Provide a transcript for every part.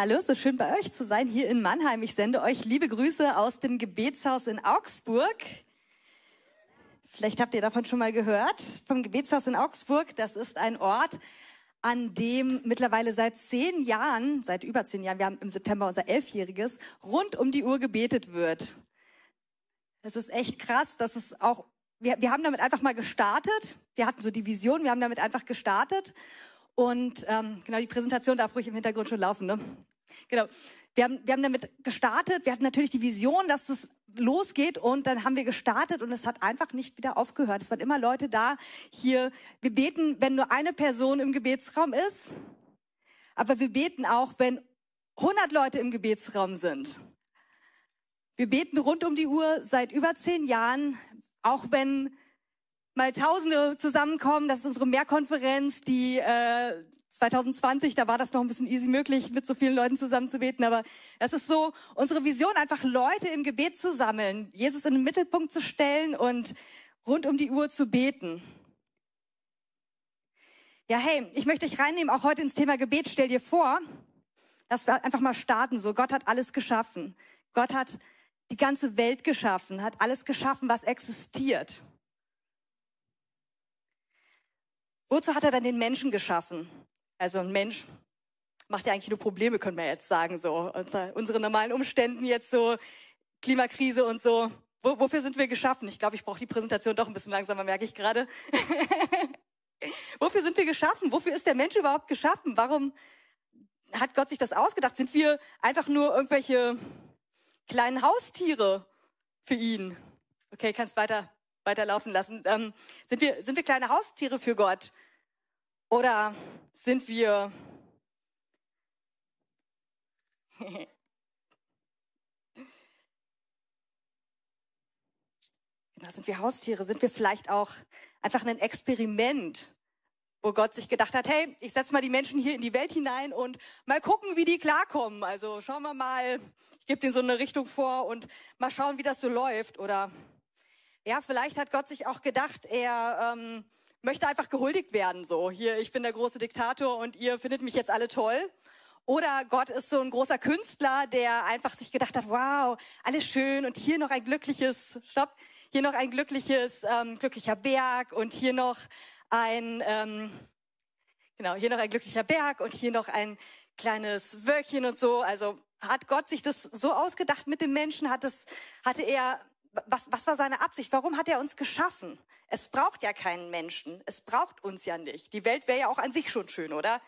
Hallo, so schön bei euch zu sein hier in Mannheim. Ich sende euch liebe Grüße aus dem Gebetshaus in Augsburg. Vielleicht habt ihr davon schon mal gehört, vom Gebetshaus in Augsburg. Das ist ein Ort, an dem mittlerweile seit zehn Jahren, seit über zehn Jahren, wir haben im September unser Elfjähriges, rund um die Uhr gebetet wird. Es ist echt krass, dass es auch, wir, wir haben damit einfach mal gestartet. Wir hatten so die Vision, wir haben damit einfach gestartet. Und ähm, genau, die Präsentation darf ruhig im Hintergrund schon laufen. Ne? Genau. Wir haben, wir haben damit gestartet. Wir hatten natürlich die Vision, dass es losgeht und dann haben wir gestartet und es hat einfach nicht wieder aufgehört. Es waren immer Leute da. Hier, wir beten, wenn nur eine Person im Gebetsraum ist. Aber wir beten auch, wenn 100 Leute im Gebetsraum sind. Wir beten rund um die Uhr seit über zehn Jahren, auch wenn mal Tausende zusammenkommen. Das ist unsere Mehrkonferenz, die äh, 2020, da war das noch ein bisschen easy möglich, mit so vielen Leuten zusammen zu beten. Aber es ist so unsere Vision, einfach Leute im Gebet zu sammeln, Jesus in den Mittelpunkt zu stellen und rund um die Uhr zu beten. Ja, hey, ich möchte dich reinnehmen, auch heute ins Thema Gebet. Stell dir vor, dass wir einfach mal starten. So, Gott hat alles geschaffen. Gott hat die ganze Welt geschaffen, hat alles geschaffen, was existiert. Wozu hat er dann den Menschen geschaffen? Also ein Mensch macht ja eigentlich nur Probleme, können wir jetzt sagen, so. Unter unseren normalen Umständen jetzt so, Klimakrise und so. Wo, wofür sind wir geschaffen? Ich glaube, ich brauche die Präsentation doch ein bisschen langsamer, merke ich gerade. wofür sind wir geschaffen? Wofür ist der Mensch überhaupt geschaffen? Warum hat Gott sich das ausgedacht? Sind wir einfach nur irgendwelche kleinen Haustiere für ihn? Okay, kannst weiter weiterlaufen lassen. Ähm, sind, wir, sind wir kleine Haustiere für Gott? Oder sind wir... genau, sind wir Haustiere? Sind wir vielleicht auch einfach ein Experiment, wo Gott sich gedacht hat, hey, ich setze mal die Menschen hier in die Welt hinein und mal gucken, wie die klarkommen. Also schauen wir mal, ich gebe denen so eine Richtung vor und mal schauen, wie das so läuft. Oder ja, vielleicht hat Gott sich auch gedacht, er ähm, möchte einfach gehuldigt werden. So, hier, ich bin der große Diktator und ihr findet mich jetzt alle toll. Oder Gott ist so ein großer Künstler, der einfach sich gedacht hat, wow, alles schön und hier noch ein glückliches, stopp, hier noch ein glückliches, ähm, glücklicher Berg und hier noch ein, ähm, genau, hier noch ein glücklicher Berg und hier noch ein kleines Wölkchen und so. Also hat Gott sich das so ausgedacht mit dem Menschen? Hat es, hatte er was, was war seine Absicht? Warum hat er uns geschaffen? Es braucht ja keinen Menschen. Es braucht uns ja nicht. Die Welt wäre ja auch an sich schon schön, oder?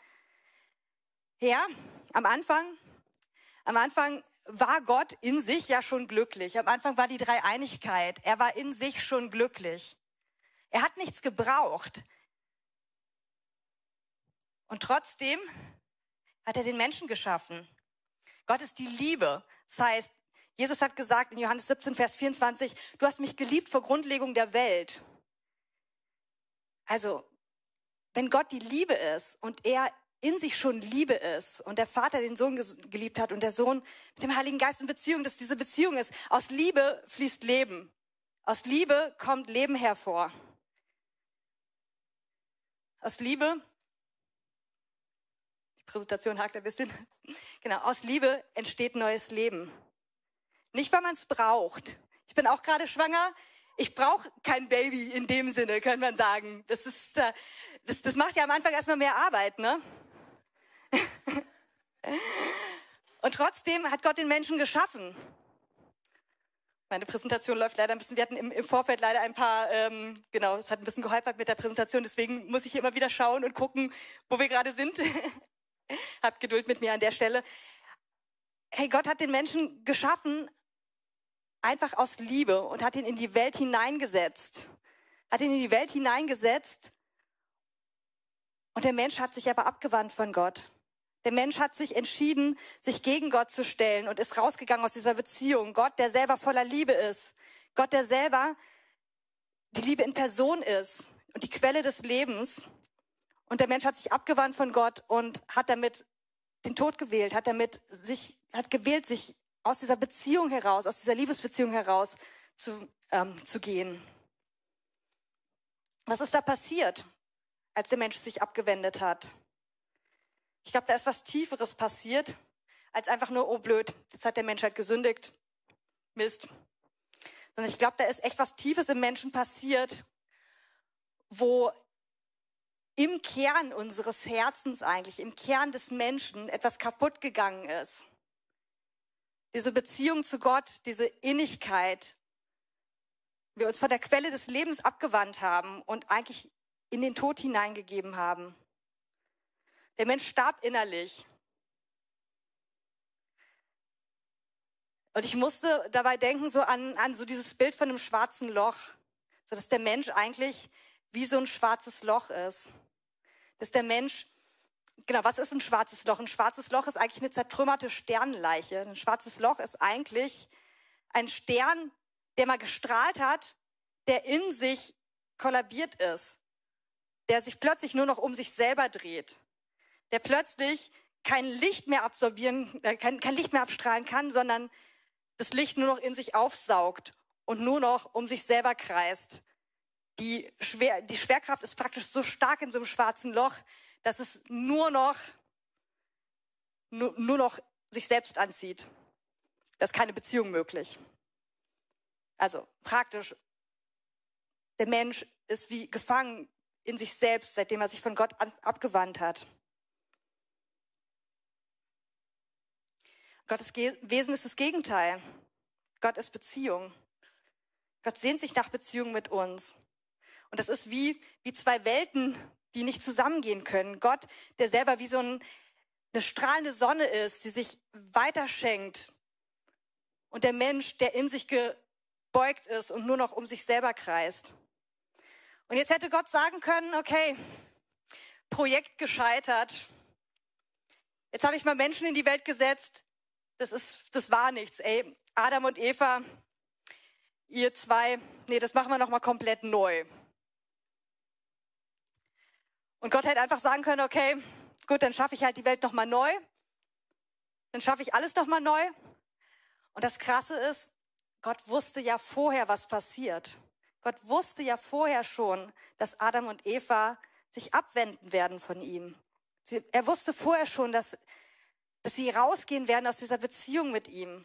Ja, am Anfang, am Anfang war Gott in sich ja schon glücklich. Am Anfang war die Dreieinigkeit. Er war in sich schon glücklich. Er hat nichts gebraucht. Und trotzdem hat er den Menschen geschaffen. Gott ist die Liebe. Das heißt, Jesus hat gesagt in Johannes 17, Vers 24, du hast mich geliebt vor Grundlegung der Welt. Also, wenn Gott die Liebe ist und er in sich schon Liebe ist und der Vater den Sohn geliebt hat und der Sohn mit dem Heiligen Geist in Beziehung, dass diese Beziehung ist. Aus Liebe fließt Leben. Aus Liebe kommt Leben hervor. Aus Liebe, die Präsentation hakt ein bisschen, genau, aus Liebe entsteht neues Leben. Nicht, weil man es braucht. Ich bin auch gerade schwanger. Ich brauche kein Baby in dem Sinne, könnte man sagen. Das, ist, äh, das, das macht ja am Anfang erstmal mehr Arbeit, ne? Und trotzdem hat Gott den Menschen geschaffen. Meine Präsentation läuft leider ein bisschen. Wir hatten im, im Vorfeld leider ein paar, ähm, genau, es hat ein bisschen geholpert mit der Präsentation. Deswegen muss ich immer wieder schauen und gucken, wo wir gerade sind. Habt Geduld mit mir an der Stelle. Hey, Gott hat den Menschen geschaffen einfach aus Liebe und hat ihn in die Welt hineingesetzt. Hat ihn in die Welt hineingesetzt. Und der Mensch hat sich aber abgewandt von Gott. Der Mensch hat sich entschieden, sich gegen Gott zu stellen und ist rausgegangen aus dieser Beziehung. Gott, der selber voller Liebe ist. Gott, der selber die Liebe in Person ist und die Quelle des Lebens. Und der Mensch hat sich abgewandt von Gott und hat damit den Tod gewählt, hat damit sich, hat gewählt, sich aus dieser Beziehung heraus, aus dieser Liebesbeziehung heraus zu, ähm, zu gehen. Was ist da passiert, als der Mensch sich abgewendet hat? Ich glaube, da ist was Tieferes passiert, als einfach nur, oh blöd, jetzt hat der Mensch halt gesündigt. Mist. Sondern ich glaube, da ist echt was Tiefes im Menschen passiert, wo im Kern unseres Herzens eigentlich, im Kern des Menschen etwas kaputt gegangen ist. Diese Beziehung zu Gott, diese Innigkeit, wir uns von der Quelle des Lebens abgewandt haben und eigentlich in den Tod hineingegeben haben. Der Mensch starb innerlich. Und ich musste dabei denken, so an, an so dieses Bild von einem schwarzen Loch. So dass der Mensch eigentlich wie so ein schwarzes Loch ist. Dass der Mensch, genau, was ist ein schwarzes Loch? Ein schwarzes Loch ist eigentlich eine zertrümmerte Sternenleiche. Ein schwarzes Loch ist eigentlich ein Stern, der mal gestrahlt hat, der in sich kollabiert ist. Der sich plötzlich nur noch um sich selber dreht. Der plötzlich kein Licht mehr absorbieren, äh, kein, kein Licht mehr abstrahlen kann, sondern das Licht nur noch in sich aufsaugt und nur noch um sich selber kreist. Die, Schwer, die Schwerkraft ist praktisch so stark in so einem schwarzen Loch, dass es nur noch, nur, nur noch sich selbst anzieht. Da ist keine Beziehung möglich. Also praktisch, der Mensch ist wie gefangen in sich selbst, seitdem er sich von Gott an, abgewandt hat. Gottes Wesen ist das Gegenteil. Gott ist Beziehung. Gott sehnt sich nach Beziehung mit uns. Und das ist wie, wie zwei Welten, die nicht zusammengehen können. Gott, der selber wie so ein, eine strahlende Sonne ist, die sich weiterschenkt. Und der Mensch, der in sich gebeugt ist und nur noch um sich selber kreist. Und jetzt hätte Gott sagen können, okay, Projekt gescheitert. Jetzt habe ich mal Menschen in die Welt gesetzt, das ist, das war nichts. Ey, Adam und Eva, ihr zwei, nee, das machen wir nochmal komplett neu. Und Gott hätte einfach sagen können, okay, gut, dann schaffe ich halt die Welt nochmal neu. Dann schaffe ich alles nochmal neu. Und das Krasse ist, Gott wusste ja vorher, was passiert. Gott wusste ja vorher schon, dass Adam und Eva sich abwenden werden von ihm. Sie, er wusste vorher schon, dass dass sie rausgehen werden aus dieser Beziehung mit ihm.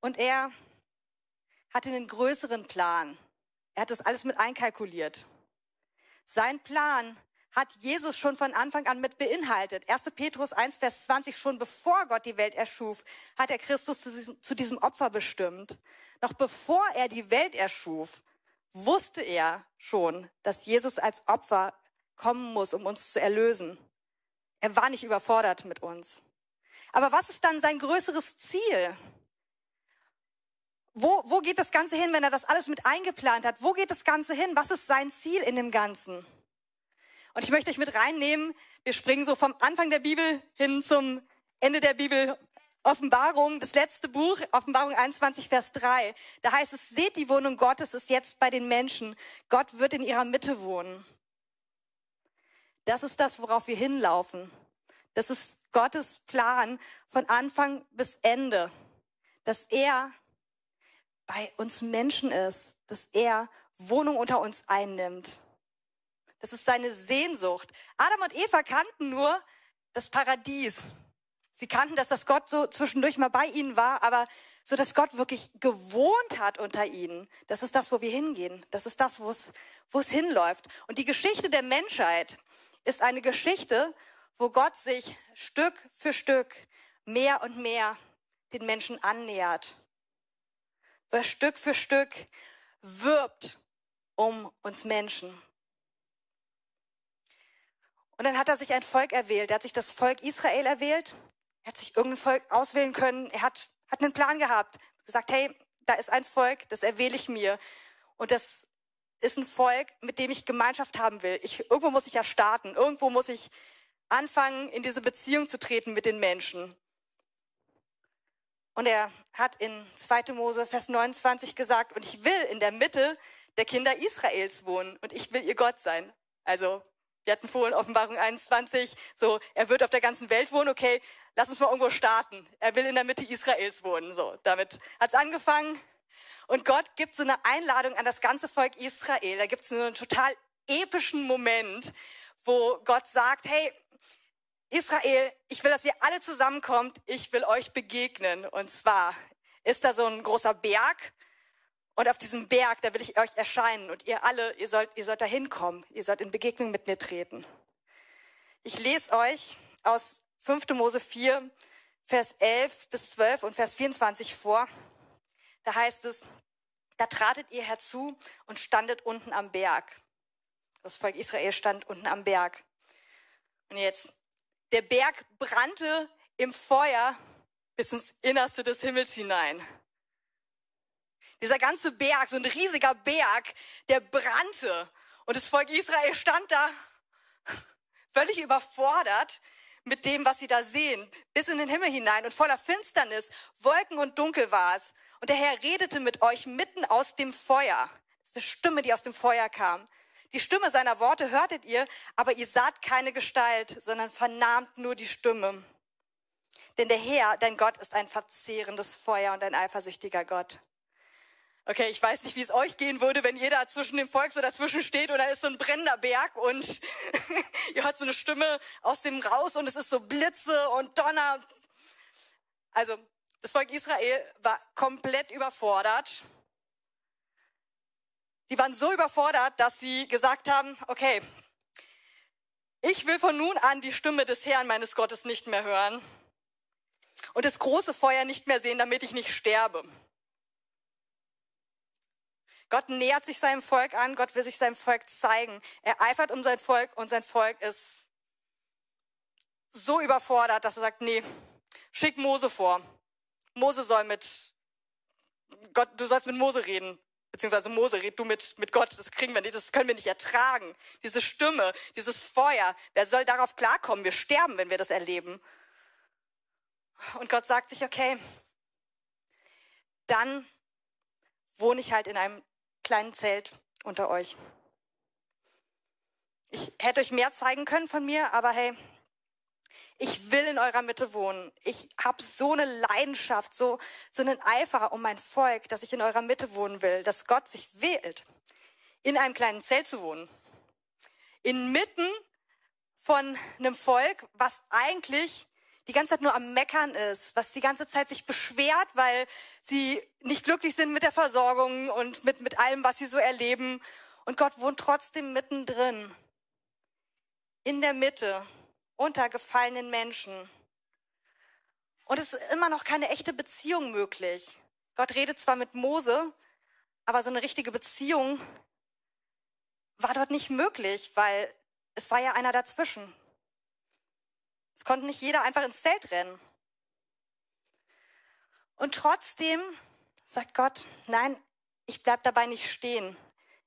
Und er hatte einen größeren Plan. Er hat das alles mit einkalkuliert. Sein Plan hat Jesus schon von Anfang an mit beinhaltet. 1. Petrus 1, Vers 20, schon bevor Gott die Welt erschuf, hat er Christus zu diesem, Opfer bestimmt. Noch bevor er die Welt erschuf, wusste er schon, dass Jesus als Opfer kommen muss, um uns zu erlösen. Er war nicht überfordert mit uns. Aber was ist dann sein größeres Ziel? Wo, wo geht das Ganze hin, wenn er das alles mit eingeplant hat? Wo geht das Ganze hin? Was ist sein Ziel in dem Ganzen? Und ich möchte euch mit reinnehmen. Wir springen so vom Anfang der Bibel hin zum Ende der Bibel. Offenbarung, das letzte Buch, Offenbarung 21, Vers 3. Da heißt es, seht die Wohnung Gottes ist jetzt bei den Menschen. Gott wird in ihrer Mitte wohnen. Das ist das, worauf wir hinlaufen. Das ist Gottes Plan von Anfang bis Ende, dass er bei uns Menschen ist, dass er Wohnung unter uns einnimmt. Das ist seine Sehnsucht. Adam und Eva kannten nur das Paradies. Sie kannten, dass das Gott so zwischendurch mal bei ihnen war, aber so, dass Gott wirklich gewohnt hat unter ihnen. Das ist das, wo wir hingehen. Das ist das, wo es, wo es hinläuft. Und die Geschichte der Menschheit ist eine Geschichte, wo Gott sich Stück für Stück mehr und mehr den Menschen annähert. Stück für Stück wirbt um uns Menschen. Und dann hat er sich ein Volk erwählt. Er hat sich das Volk Israel erwählt. Er hat sich irgendein Volk auswählen können. Er hat, hat einen Plan gehabt. Gesagt, hey, da ist ein Volk, das erwähle ich mir. Und das ist ein Volk, mit dem ich Gemeinschaft haben will. Ich, irgendwo muss ich ja starten. Irgendwo muss ich anfangen, in diese Beziehung zu treten mit den Menschen. Und er hat in 2. Mose Vers 29 gesagt, und ich will in der Mitte der Kinder Israels wohnen und ich will ihr Gott sein. Also, wir hatten vorhin Offenbarung 21, so, er wird auf der ganzen Welt wohnen, okay, lass uns mal irgendwo starten. Er will in der Mitte Israels wohnen, so. Damit hat's angefangen. Und Gott gibt so eine Einladung an das ganze Volk Israel. Da gibt es so einen total epischen Moment, wo Gott sagt, hey, Israel, ich will, dass ihr alle zusammenkommt, ich will euch begegnen. Und zwar ist da so ein großer Berg und auf diesem Berg, da will ich euch erscheinen und ihr alle, ihr sollt, ihr sollt da hinkommen, ihr sollt in Begegnung mit mir treten. Ich lese euch aus 5. Mose 4, Vers 11 bis 12 und Vers 24 vor. Da heißt es, da tratet ihr herzu und standet unten am Berg. Das Volk Israel stand unten am Berg. Und jetzt, der Berg brannte im Feuer bis ins Innerste des Himmels hinein. Dieser ganze Berg, so ein riesiger Berg, der brannte. Und das Volk Israel stand da völlig überfordert mit dem, was sie da sehen, bis in den Himmel hinein und voller Finsternis, Wolken und Dunkel war es. Und der Herr redete mit euch mitten aus dem Feuer. Das ist eine Stimme, die aus dem Feuer kam. Die Stimme seiner Worte hörtet ihr, aber ihr saht keine Gestalt, sondern vernahmt nur die Stimme. Denn der Herr, dein Gott, ist ein verzehrendes Feuer und ein eifersüchtiger Gott. Okay, ich weiß nicht, wie es euch gehen würde, wenn ihr da zwischen dem Volk so dazwischen steht und da ist so ein brennender Berg und ihr hört so eine Stimme aus dem raus und es ist so Blitze und Donner. Also, das Volk Israel war komplett überfordert. Die waren so überfordert, dass sie gesagt haben, okay, ich will von nun an die Stimme des Herrn meines Gottes nicht mehr hören und das große Feuer nicht mehr sehen, damit ich nicht sterbe. Gott nähert sich seinem Volk an, Gott will sich seinem Volk zeigen. Er eifert um sein Volk und sein Volk ist so überfordert, dass er sagt, nee, schick Mose vor. Mose soll mit Gott, du sollst mit Mose reden. Beziehungsweise Mose, red du mit, mit Gott, das kriegen wir nicht, das können wir nicht ertragen. Diese Stimme, dieses Feuer, wer soll darauf klarkommen? Wir sterben, wenn wir das erleben. Und Gott sagt sich, okay, dann wohne ich halt in einem kleinen Zelt unter euch. Ich hätte euch mehr zeigen können von mir, aber hey, ich will in eurer Mitte wohnen. Ich habe so eine Leidenschaft, so, so einen Eifer um mein Volk, dass ich in eurer Mitte wohnen will, dass Gott sich wählt, in einem kleinen Zelt zu wohnen. Inmitten von einem Volk, was eigentlich die ganze Zeit nur am Meckern ist, was die ganze Zeit sich beschwert, weil sie nicht glücklich sind mit der Versorgung und mit, mit allem, was sie so erleben. Und Gott wohnt trotzdem mittendrin, in der Mitte, unter gefallenen Menschen. Und es ist immer noch keine echte Beziehung möglich. Gott redet zwar mit Mose, aber so eine richtige Beziehung war dort nicht möglich, weil es war ja einer dazwischen. Es konnte nicht jeder einfach ins Zelt rennen. Und trotzdem sagt Gott, nein, ich bleib dabei nicht stehen.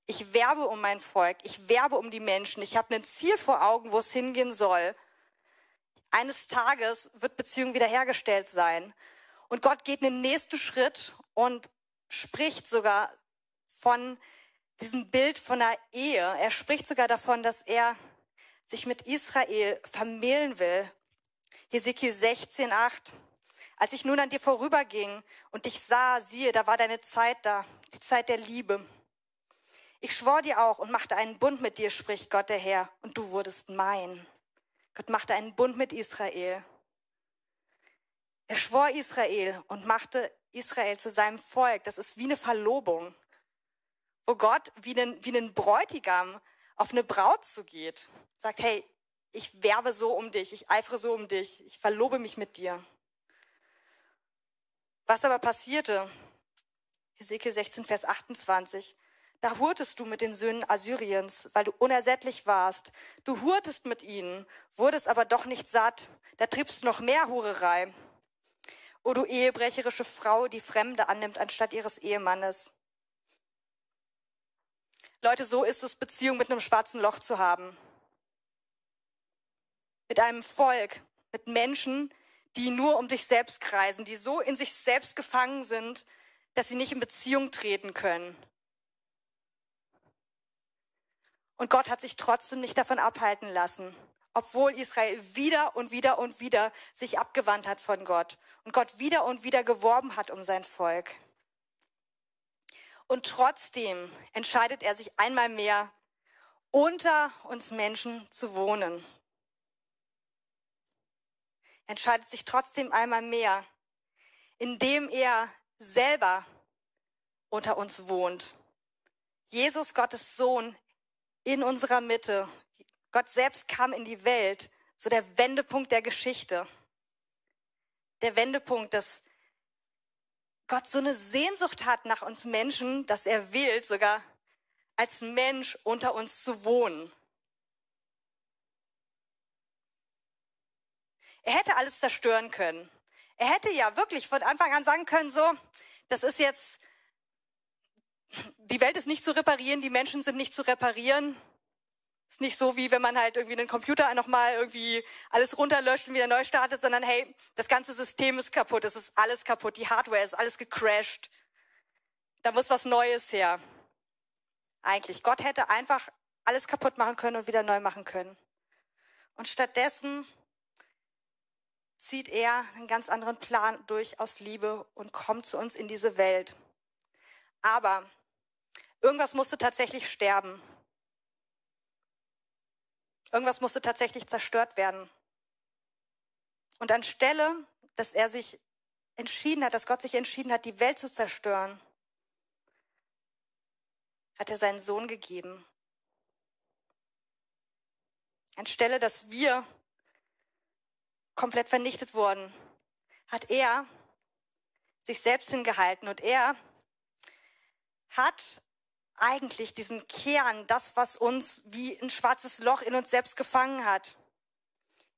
Ich werbe um mein Volk, ich werbe um die Menschen. Ich habe ein Ziel vor Augen, wo es hingehen soll. Eines Tages wird Beziehung wiederhergestellt sein. Und Gott geht einen nächsten Schritt und spricht sogar von diesem Bild von einer Ehe. Er spricht sogar davon, dass er sich mit Israel vermählen will Hesekiel 16, 8. Als ich nun an dir vorüberging und dich sah, siehe, da war deine Zeit da, die Zeit der Liebe. Ich schwor dir auch und machte einen Bund mit dir, spricht Gott der Herr, und du wurdest mein. Gott machte einen Bund mit Israel. Er schwor Israel und machte Israel zu seinem Volk. Das ist wie eine Verlobung, wo Gott wie einen, wie einen Bräutigam auf eine Braut zugeht. Sagt, hey, ich werbe so um dich, ich eifere so um dich, ich verlobe mich mit dir. Was aber passierte? Hesekiel 16, Vers 28. Da hurtest du mit den Söhnen Assyriens, weil du unersättlich warst. Du hurtest mit ihnen, wurdest aber doch nicht satt. Da triebst du noch mehr Hurerei. O du ehebrecherische Frau, die Fremde annimmt anstatt ihres Ehemannes. Leute, so ist es, Beziehung mit einem schwarzen Loch zu haben mit einem Volk, mit Menschen, die nur um sich selbst kreisen, die so in sich selbst gefangen sind, dass sie nicht in Beziehung treten können. Und Gott hat sich trotzdem nicht davon abhalten lassen, obwohl Israel wieder und wieder und wieder sich abgewandt hat von Gott und Gott wieder und wieder geworben hat um sein Volk. Und trotzdem entscheidet er sich einmal mehr, unter uns Menschen zu wohnen. entscheidet sich trotzdem einmal mehr, indem er selber unter uns wohnt. Jesus, Gottes Sohn, in unserer Mitte. Gott selbst kam in die Welt, so der Wendepunkt der Geschichte. Der Wendepunkt, dass Gott so eine Sehnsucht hat nach uns Menschen, dass er will, sogar als Mensch unter uns zu wohnen. Er hätte alles zerstören können. Er hätte ja wirklich von Anfang an sagen können, so, das ist jetzt, die Welt ist nicht zu reparieren, die Menschen sind nicht zu reparieren. Ist nicht so, wie wenn man halt irgendwie einen Computer nochmal irgendwie alles runterlöscht und wieder neu startet, sondern hey, das ganze System ist kaputt, es ist alles kaputt, die Hardware ist alles gecrashed. Da muss was Neues her. Eigentlich. Gott hätte einfach alles kaputt machen können und wieder neu machen können. Und stattdessen zieht er einen ganz anderen Plan durch aus Liebe und kommt zu uns in diese Welt. Aber irgendwas musste tatsächlich sterben. Irgendwas musste tatsächlich zerstört werden. Und anstelle, dass er sich entschieden hat, dass Gott sich entschieden hat, die Welt zu zerstören, hat er seinen Sohn gegeben. Anstelle, dass wir komplett vernichtet wurden, hat er sich selbst hingehalten und er hat eigentlich diesen Kern, das, was uns wie ein schwarzes Loch in uns selbst gefangen hat,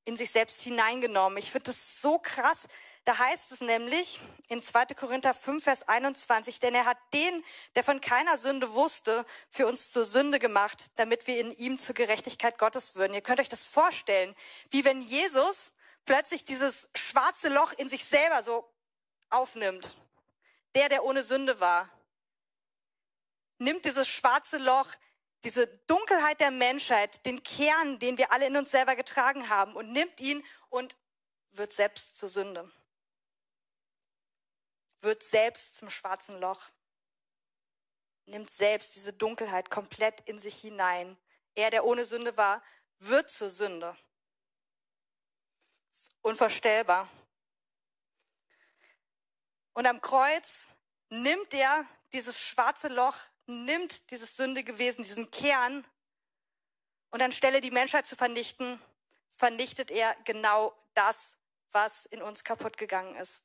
in sich selbst hineingenommen. Ich finde das so krass. Da heißt es nämlich in 2. Korinther 5, Vers 21, denn er hat den, der von keiner Sünde wusste, für uns zur Sünde gemacht, damit wir in ihm zur Gerechtigkeit Gottes würden. Ihr könnt euch das vorstellen, wie wenn Jesus plötzlich dieses schwarze Loch in sich selber so aufnimmt. Der, der ohne Sünde war, nimmt dieses schwarze Loch, diese Dunkelheit der Menschheit, den Kern, den wir alle in uns selber getragen haben, und nimmt ihn und wird selbst zur Sünde. Wird selbst zum schwarzen Loch. Nimmt selbst diese Dunkelheit komplett in sich hinein. Er, der ohne Sünde war, wird zur Sünde unvorstellbar. Und am Kreuz nimmt er dieses schwarze Loch, nimmt dieses Sündegewesen, diesen Kern, und anstelle die Menschheit zu vernichten, vernichtet er genau das, was in uns kaputt gegangen ist.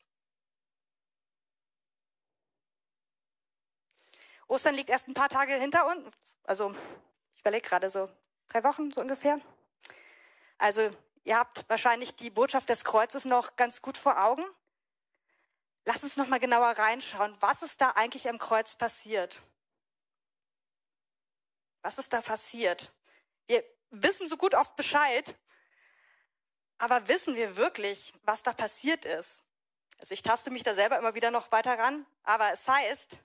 Ostern liegt erst ein paar Tage hinter uns, also ich überlege gerade so drei Wochen so ungefähr. Also Ihr habt wahrscheinlich die Botschaft des Kreuzes noch ganz gut vor Augen. Lass uns noch mal genauer reinschauen. Was ist da eigentlich am Kreuz passiert? Was ist da passiert? Wir wissen so gut oft Bescheid, aber wissen wir wirklich, was da passiert ist? Also ich taste mich da selber immer wieder noch weiter ran, aber es heißt,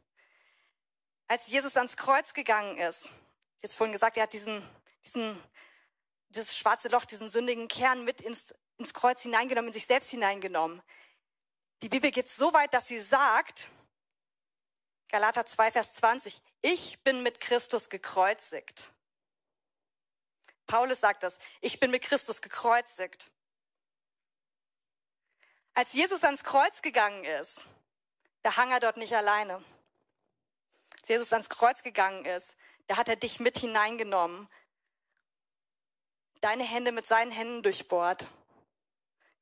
als Jesus ans Kreuz gegangen ist, jetzt vorhin gesagt, er hat diesen, diesen das schwarze Loch, diesen sündigen Kern mit ins, ins Kreuz hineingenommen, in sich selbst hineingenommen. Die Bibel geht so weit, dass sie sagt, Galater 2, Vers 20, ich bin mit Christus gekreuzigt. Paulus sagt das, ich bin mit Christus gekreuzigt. Als Jesus ans Kreuz gegangen ist, da hang er dort nicht alleine. Als Jesus ans Kreuz gegangen ist, da hat er dich mit hineingenommen deine Hände mit seinen Händen durchbohrt.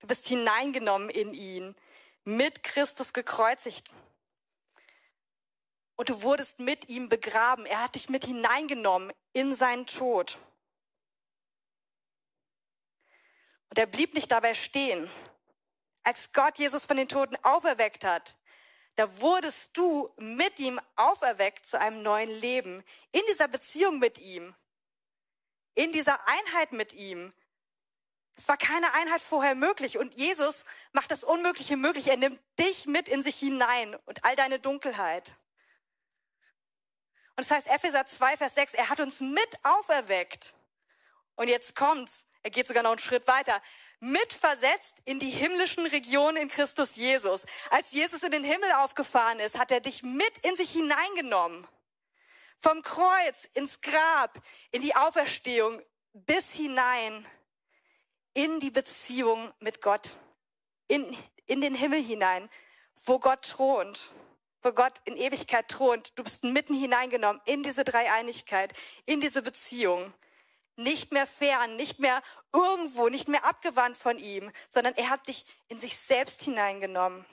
Du bist hineingenommen in ihn, mit Christus gekreuzigt. Und du wurdest mit ihm begraben. Er hat dich mit hineingenommen in seinen Tod. Und er blieb nicht dabei stehen. Als Gott Jesus von den Toten auferweckt hat, da wurdest du mit ihm auferweckt zu einem neuen Leben, in dieser Beziehung mit ihm in dieser Einheit mit ihm. Es war keine Einheit vorher möglich und Jesus macht das Unmögliche möglich. Er nimmt dich mit in sich hinein und all deine Dunkelheit. Und es das heißt Epheser 2, Vers 6, er hat uns mit auferweckt. Und jetzt kommt's, er geht sogar noch einen Schritt weiter, mitversetzt in die himmlischen Regionen in Christus Jesus. Als Jesus in den Himmel aufgefahren ist, hat er dich mit in sich hineingenommen. Vom Kreuz ins Grab, in die Auferstehung bis hinein in die Beziehung mit Gott, in, in den Himmel hinein, wo Gott thront, wo Gott in Ewigkeit thront. Du bist mitten hineingenommen in diese Dreieinigkeit, in diese Beziehung. Nicht mehr fern, nicht mehr irgendwo, nicht mehr abgewandt von ihm, sondern er hat dich in sich selbst hineingenommen.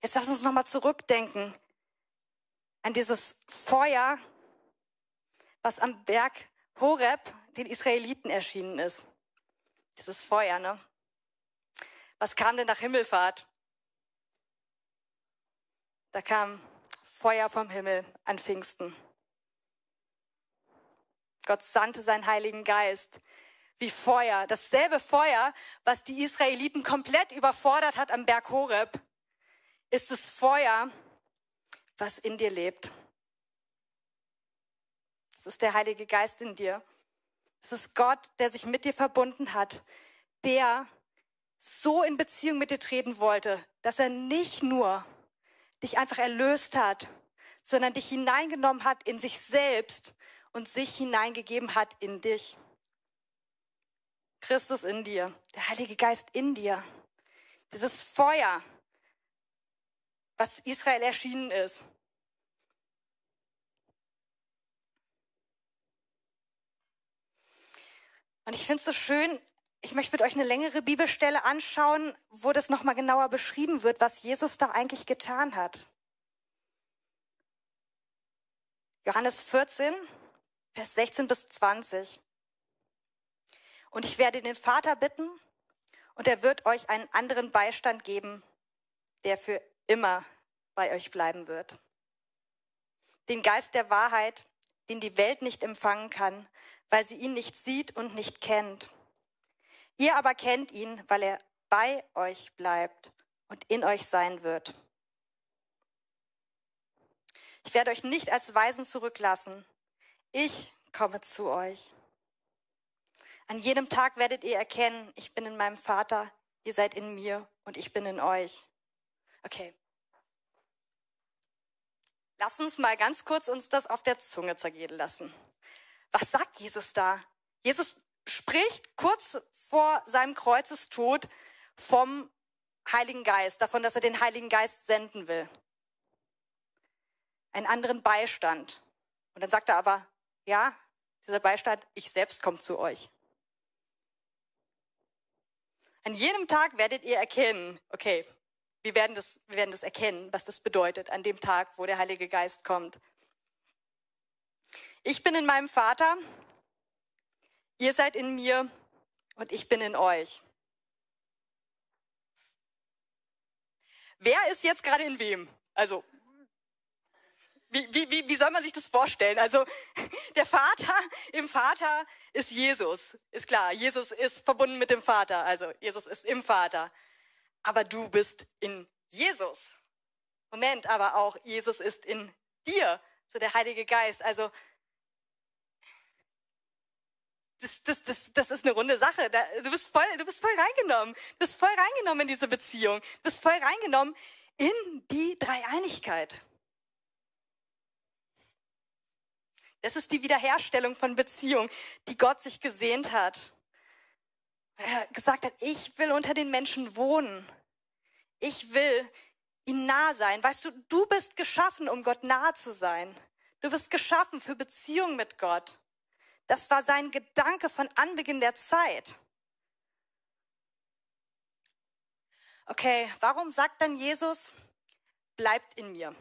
Jetzt lass uns nochmal zurückdenken an dieses Feuer, was am Berg Horeb den Israeliten erschienen ist. Dieses Feuer, ne? Was kam denn nach Himmelfahrt? Da kam Feuer vom Himmel an Pfingsten. Gott sandte seinen Heiligen Geist wie Feuer. Dasselbe Feuer, was die Israeliten komplett überfordert hat am Berg Horeb, ist das Feuer, was in dir lebt. Es ist der Heilige Geist in dir. Es ist Gott, der sich mit dir verbunden hat, der so in Beziehung mit dir treten wollte, dass er nicht nur dich einfach erlöst hat, sondern dich hineingenommen hat in sich selbst und sich hineingegeben hat in dich. Christus in dir, der Heilige Geist in dir, dieses Feuer, was Israel erschienen ist. Und ich finde es so schön, ich möchte mit euch eine längere Bibelstelle anschauen, wo das nochmal genauer beschrieben wird, was Jesus da eigentlich getan hat. Johannes 14, Vers 16 bis 20. Und ich werde den Vater bitten, und er wird euch einen anderen Beistand geben, der für immer bei euch bleiben wird. Den Geist der Wahrheit, den die Welt nicht empfangen kann, weil sie ihn nicht sieht und nicht kennt. Ihr aber kennt ihn, weil er bei euch bleibt und in euch sein wird. Ich werde euch nicht als Weisen zurücklassen. Ich komme zu euch. An jedem Tag werdet ihr erkennen, ich bin in meinem Vater, ihr seid in mir und ich bin in euch. Okay. Lass uns mal ganz kurz uns das auf der Zunge zergehen lassen. Was sagt Jesus da? Jesus spricht kurz vor seinem Kreuzestod vom Heiligen Geist, davon, dass er den Heiligen Geist senden will. Einen anderen Beistand. Und dann sagt er aber, ja, dieser Beistand, ich selbst komme zu euch. An jedem Tag werdet ihr erkennen, okay, wir werden, das, wir werden das erkennen, was das bedeutet an dem Tag, wo der Heilige Geist kommt. Ich bin in meinem Vater, ihr seid in mir und ich bin in euch. Wer ist jetzt gerade in wem? Also, wie, wie, wie soll man sich das vorstellen? Also, der Vater im Vater ist Jesus. Ist klar, Jesus ist verbunden mit dem Vater. Also, Jesus ist im Vater. Aber du bist in Jesus. Moment, aber auch Jesus ist in dir. So der Heilige Geist. Also, das, das, das, das ist eine runde Sache. du, bist voll, du bist voll reingenommen. Du bist voll reingenommen in diese Beziehung. Du bist voll reingenommen in die Dreieinigkeit. Das ist die Wiederherstellung von Beziehung, die Gott sich gesehnt hat. Er gesagt hat, ich will unter den Menschen wohnen. Ich will ihm nah sein. Weißt du, du bist geschaffen, um Gott nahe zu sein. Du bist geschaffen für Beziehung mit Gott. Das war sein Gedanke von Anbeginn der Zeit. Okay, warum sagt dann Jesus, bleibt in mir,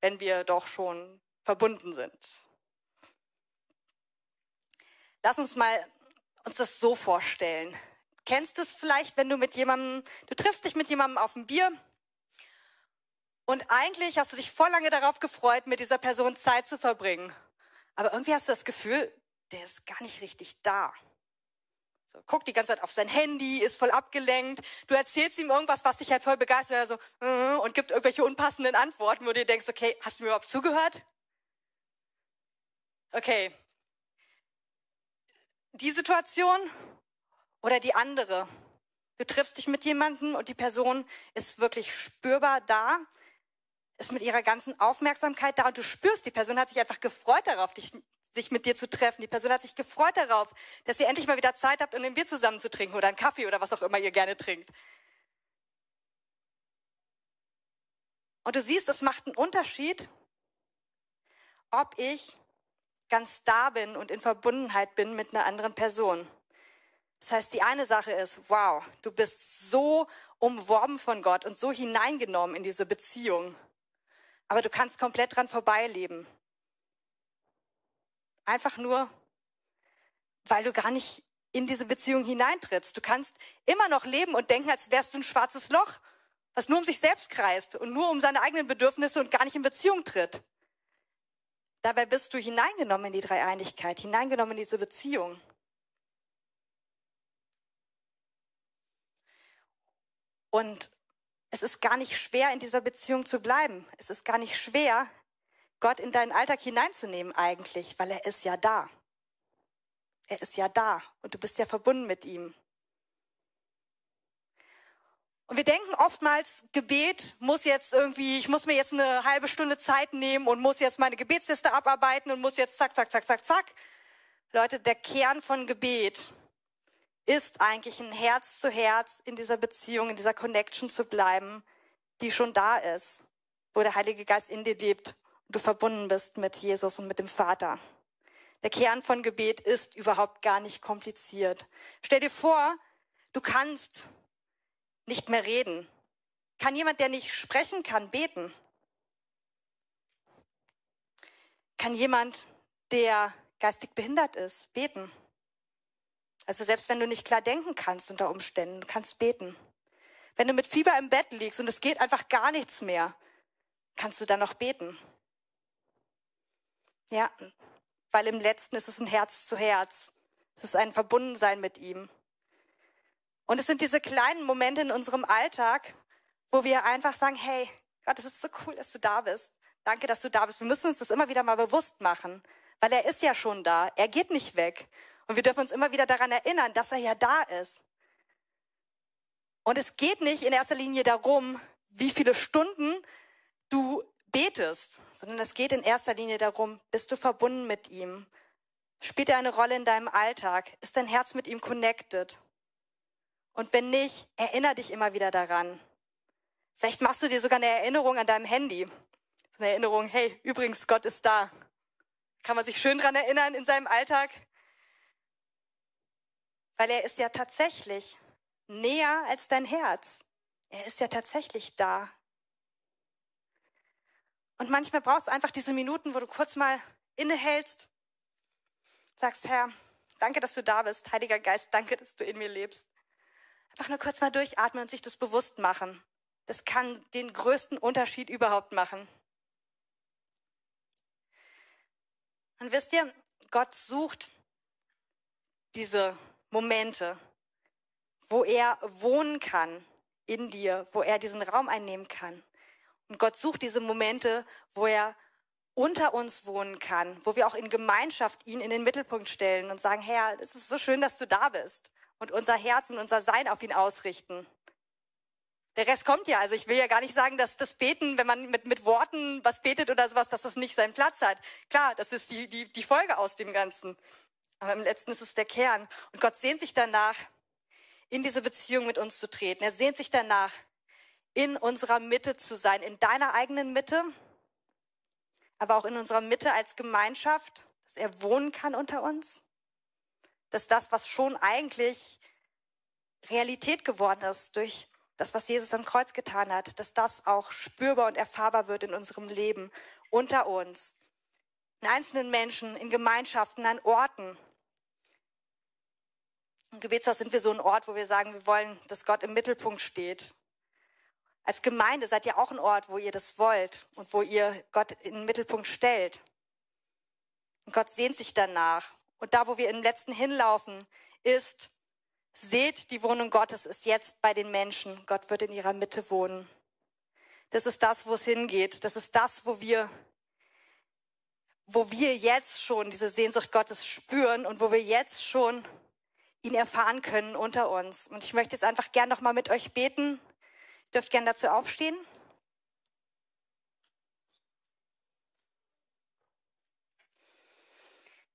wenn wir doch schon verbunden sind? Lass uns mal uns das so vorstellen. Kennst du es vielleicht, wenn du mit jemandem, du triffst dich mit jemandem auf ein Bier und eigentlich hast du dich voll lange darauf gefreut, mit dieser Person Zeit zu verbringen. Aber irgendwie hast du das Gefühl, der ist gar nicht richtig da. So, guckt die ganze Zeit auf sein Handy, ist voll abgelenkt. Du erzählst ihm irgendwas, was dich halt voll begeistert, also, äh, und gibt irgendwelche unpassenden Antworten, wo du dir denkst, okay, hast du mir überhaupt zugehört? Okay. Die Situation oder die andere. Du triffst dich mit jemandem und die Person ist wirklich spürbar da, ist mit ihrer ganzen Aufmerksamkeit da und du spürst, die Person hat sich einfach gefreut darauf, dich sich mit dir zu treffen. Die Person hat sich gefreut darauf, dass ihr endlich mal wieder Zeit habt, um ein Bier zusammen zu trinken oder einen Kaffee oder was auch immer ihr gerne trinkt. Und du siehst, es macht einen Unterschied, ob ich ganz da bin und in Verbundenheit bin mit einer anderen Person. Das heißt, die eine Sache ist, wow, du bist so umworben von Gott und so hineingenommen in diese Beziehung. Aber du kannst komplett dran vorbeileben. Einfach nur, weil du gar nicht in diese Beziehung hineintrittst. Du kannst immer noch leben und denken, als wärst du ein schwarzes Loch, was nur um sich selbst kreist und nur um seine eigenen Bedürfnisse und gar nicht in Beziehung tritt. Dabei bist du hineingenommen in die Dreieinigkeit, hineingenommen in diese Beziehung. Und es ist gar nicht schwer, in dieser Beziehung zu bleiben. Es ist gar nicht schwer, Gott in deinen Alltag hineinzunehmen eigentlich, weil er ist ja da. Er ist ja da und du bist ja verbunden mit ihm. Und wir denken oftmals, Gebet muss jetzt irgendwie, ich muss mir jetzt eine halbe Stunde Zeit nehmen und muss jetzt meine Gebetsliste abarbeiten und muss jetzt zack, zack, zack, zack, zack. Leute, der Kern von Gebet ist eigentlich ein Herz zu Herz in dieser Beziehung, in dieser Connection zu bleiben, die schon da ist, wo der Heilige Geist in dir lebt und du verbunden bist mit Jesus und mit dem Vater. Der Kern von Gebet ist überhaupt gar nicht kompliziert. Stell dir vor, du kannst nicht mehr reden? Kann jemand, der nicht sprechen kann, beten? Kann jemand, der geistig behindert ist, beten? Also selbst wenn du nicht klar denken kannst unter Umständen, du kannst beten. Wenn du mit Fieber im Bett liegst und es geht einfach gar nichts mehr, kannst du dann noch beten. Ja, weil im letzten ist es ein Herz zu Herz. Es ist ein Verbundensein mit ihm. Und es sind diese kleinen Momente in unserem Alltag, wo wir einfach sagen, hey, Gott, es ist so cool, dass du da bist. Danke, dass du da bist. Wir müssen uns das immer wieder mal bewusst machen, weil er ist ja schon da. Er geht nicht weg. Und wir dürfen uns immer wieder daran erinnern, dass er ja da ist. Und es geht nicht in erster Linie darum, wie viele Stunden du betest, sondern es geht in erster Linie darum, bist du verbunden mit ihm? Spielt er eine Rolle in deinem Alltag? Ist dein Herz mit ihm connected? Und wenn nicht, erinnere dich immer wieder daran. Vielleicht machst du dir sogar eine Erinnerung an deinem Handy. Eine Erinnerung, hey, übrigens, Gott ist da. Kann man sich schön dran erinnern in seinem Alltag? Weil er ist ja tatsächlich näher als dein Herz. Er ist ja tatsächlich da. Und manchmal braucht es einfach diese Minuten, wo du kurz mal innehältst, sagst, Herr, danke, dass du da bist. Heiliger Geist, danke, dass du in mir lebst. Einfach nur kurz mal durchatmen und sich das bewusst machen. Das kann den größten Unterschied überhaupt machen. Und wisst ihr, Gott sucht diese Momente, wo er wohnen kann in dir, wo er diesen Raum einnehmen kann. Und Gott sucht diese Momente, wo er unter uns wohnen kann, wo wir auch in Gemeinschaft ihn in den Mittelpunkt stellen und sagen, Herr, es ist so schön, dass du da bist und unser Herz und unser Sein auf ihn ausrichten. Der Rest kommt ja. Also ich will ja gar nicht sagen, dass das Beten, wenn man mit, mit Worten was betet oder sowas, dass das nicht seinen Platz hat. Klar, das ist die, die, die Folge aus dem Ganzen. Aber im letzten ist es der Kern. Und Gott sehnt sich danach, in diese Beziehung mit uns zu treten. Er sehnt sich danach, in unserer Mitte zu sein, in deiner eigenen Mitte, aber auch in unserer Mitte als Gemeinschaft, dass er wohnen kann unter uns dass das, was schon eigentlich Realität geworden ist durch das, was Jesus am Kreuz getan hat, dass das auch spürbar und erfahrbar wird in unserem Leben, unter uns, in einzelnen Menschen, in Gemeinschaften, an Orten. Im Gebetshaus sind wir so ein Ort, wo wir sagen, wir wollen, dass Gott im Mittelpunkt steht. Als Gemeinde seid ihr auch ein Ort, wo ihr das wollt und wo ihr Gott in den Mittelpunkt stellt. Und Gott sehnt sich danach. Und da, wo wir im letzten hinlaufen, ist, seht, die Wohnung Gottes ist jetzt bei den Menschen. Gott wird in ihrer Mitte wohnen. Das ist das, wo es hingeht. Das ist das, wo wir, wo wir jetzt schon diese Sehnsucht Gottes spüren und wo wir jetzt schon ihn erfahren können unter uns. Und ich möchte jetzt einfach gern noch mal mit euch beten. Ihr dürft gern dazu aufstehen.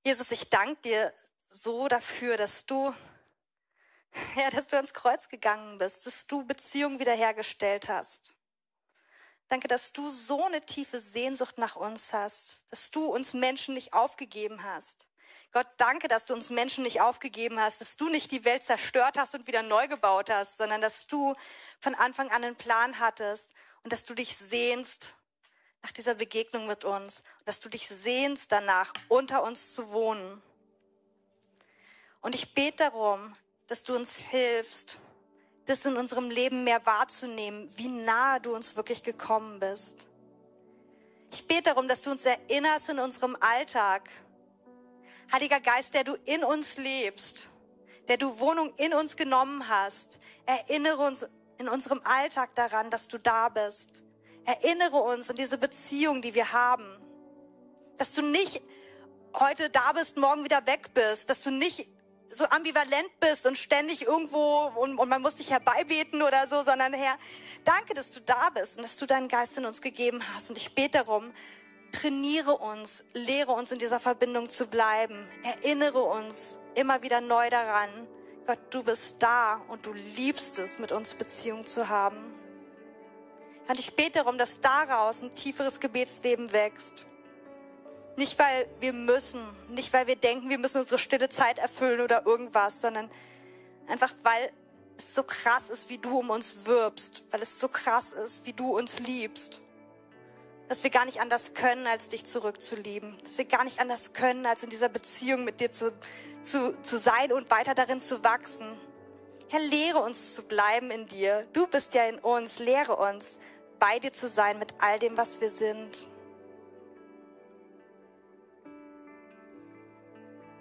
Jesus, ich danke dir so dafür, dass du, ja, dass du ans Kreuz gegangen bist, dass du Beziehungen wiederhergestellt hast. Danke, dass du so eine tiefe Sehnsucht nach uns hast, dass du uns Menschen nicht aufgegeben hast. Gott, danke, dass du uns Menschen nicht aufgegeben hast, dass du nicht die Welt zerstört hast und wieder neu gebaut hast, sondern dass du von Anfang an einen Plan hattest und dass du dich sehnst nach dieser Begegnung mit uns dass du dich sehnst danach, unter uns zu wohnen. Und ich bete darum, dass du uns hilfst, das in unserem Leben mehr wahrzunehmen, wie nahe du uns wirklich gekommen bist. Ich bete darum, dass du uns erinnerst in unserem Alltag. Heiliger Geist, der du in uns lebst, der du Wohnung in uns genommen hast, erinnere uns in unserem Alltag daran, dass du da bist. Erinnere uns an diese Beziehung, die wir haben. Dass du nicht heute da bist, morgen wieder weg bist, dass du nicht so ambivalent bist und ständig irgendwo und, und man muss dich herbeibeten oder so, sondern Herr, danke, dass du da bist und dass du deinen Geist in uns gegeben hast. Und ich bete darum, trainiere uns, lehre uns in dieser Verbindung zu bleiben, erinnere uns immer wieder neu daran, Gott, du bist da und du liebst es, mit uns Beziehung zu haben. Und ich bete darum, dass daraus ein tieferes Gebetsleben wächst. Nicht, weil wir müssen, nicht, weil wir denken, wir müssen unsere stille Zeit erfüllen oder irgendwas, sondern einfach, weil es so krass ist, wie du um uns wirbst, weil es so krass ist, wie du uns liebst. Dass wir gar nicht anders können, als dich zurückzulieben. Dass wir gar nicht anders können, als in dieser Beziehung mit dir zu, zu, zu sein und weiter darin zu wachsen. Herr, lehre uns zu bleiben in dir. Du bist ja in uns. Lehre uns, bei dir zu sein mit all dem, was wir sind.